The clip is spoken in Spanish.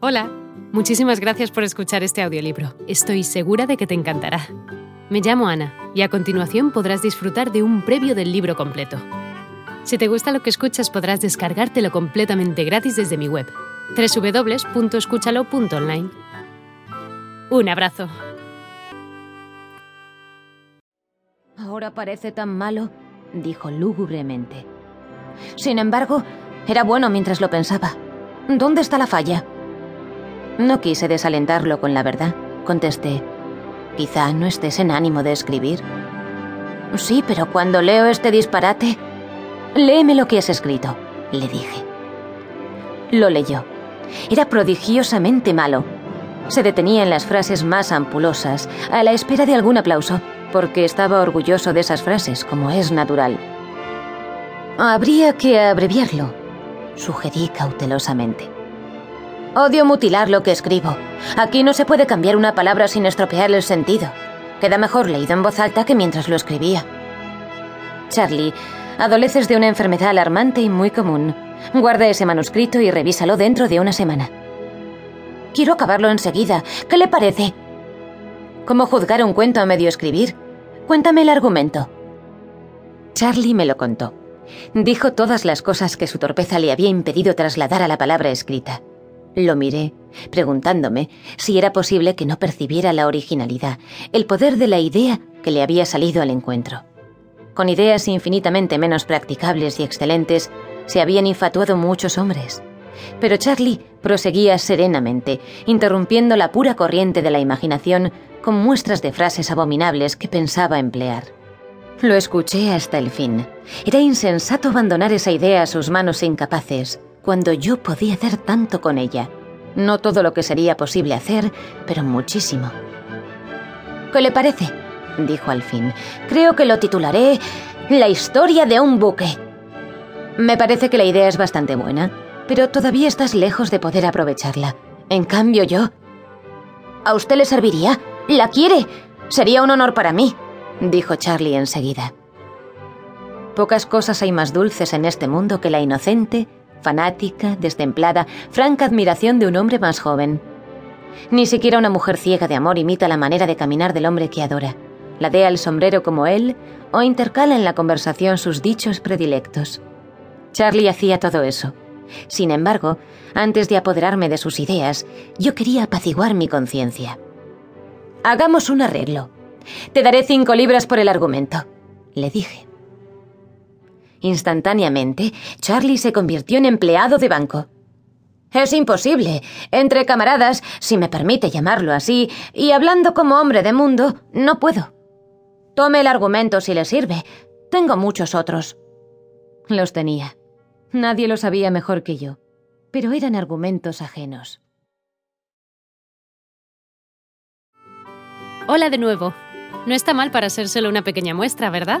Hola, muchísimas gracias por escuchar este audiolibro. Estoy segura de que te encantará. Me llamo Ana y a continuación podrás disfrutar de un previo del libro completo. Si te gusta lo que escuchas podrás descargártelo completamente gratis desde mi web, www.escúchalo.online. Un abrazo. Ahora parece tan malo, dijo lúgubremente. Sin embargo, era bueno mientras lo pensaba. ¿Dónde está la falla? No quise desalentarlo con la verdad. Contesté, quizá no estés en ánimo de escribir. Sí, pero cuando leo este disparate... Léeme lo que has escrito, le dije. Lo leyó. Era prodigiosamente malo. Se detenía en las frases más ampulosas, a la espera de algún aplauso, porque estaba orgulloso de esas frases, como es natural. Habría que abreviarlo, sugerí cautelosamente. Odio mutilar lo que escribo. Aquí no se puede cambiar una palabra sin estropear el sentido. Queda mejor leído en voz alta que mientras lo escribía. Charlie, adoleces de una enfermedad alarmante y muy común. Guarda ese manuscrito y revísalo dentro de una semana. Quiero acabarlo enseguida. ¿Qué le parece? ¿Cómo juzgar un cuento a medio escribir? Cuéntame el argumento. Charlie me lo contó. Dijo todas las cosas que su torpeza le había impedido trasladar a la palabra escrita. Lo miré, preguntándome si era posible que no percibiera la originalidad, el poder de la idea que le había salido al encuentro. Con ideas infinitamente menos practicables y excelentes, se habían infatuado muchos hombres. Pero Charlie proseguía serenamente, interrumpiendo la pura corriente de la imaginación con muestras de frases abominables que pensaba emplear. Lo escuché hasta el fin. Era insensato abandonar esa idea a sus manos incapaces, cuando yo podía hacer tanto con ella. No todo lo que sería posible hacer, pero muchísimo. ¿Qué le parece? dijo al fin. Creo que lo titularé La historia de un buque. Me parece que la idea es bastante buena, pero todavía estás lejos de poder aprovecharla. En cambio yo... ¿A usted le serviría? ¿La quiere? Sería un honor para mí, dijo Charlie enseguida. Pocas cosas hay más dulces en este mundo que la inocente, fanática, destemplada, franca admiración de un hombre más joven. Ni siquiera una mujer ciega de amor imita la manera de caminar del hombre que adora, ladea el sombrero como él o intercala en la conversación sus dichos predilectos. Charlie hacía todo eso. Sin embargo, antes de apoderarme de sus ideas, yo quería apaciguar mi conciencia. Hagamos un arreglo. Te daré cinco libras por el argumento, le dije. Instantáneamente, Charlie se convirtió en empleado de banco. Es imposible. Entre camaradas, si me permite llamarlo así, y hablando como hombre de mundo, no puedo. Tome el argumento si le sirve. Tengo muchos otros. Los tenía. Nadie lo sabía mejor que yo, pero eran argumentos ajenos. Hola de nuevo. No está mal para ser solo una pequeña muestra, ¿verdad?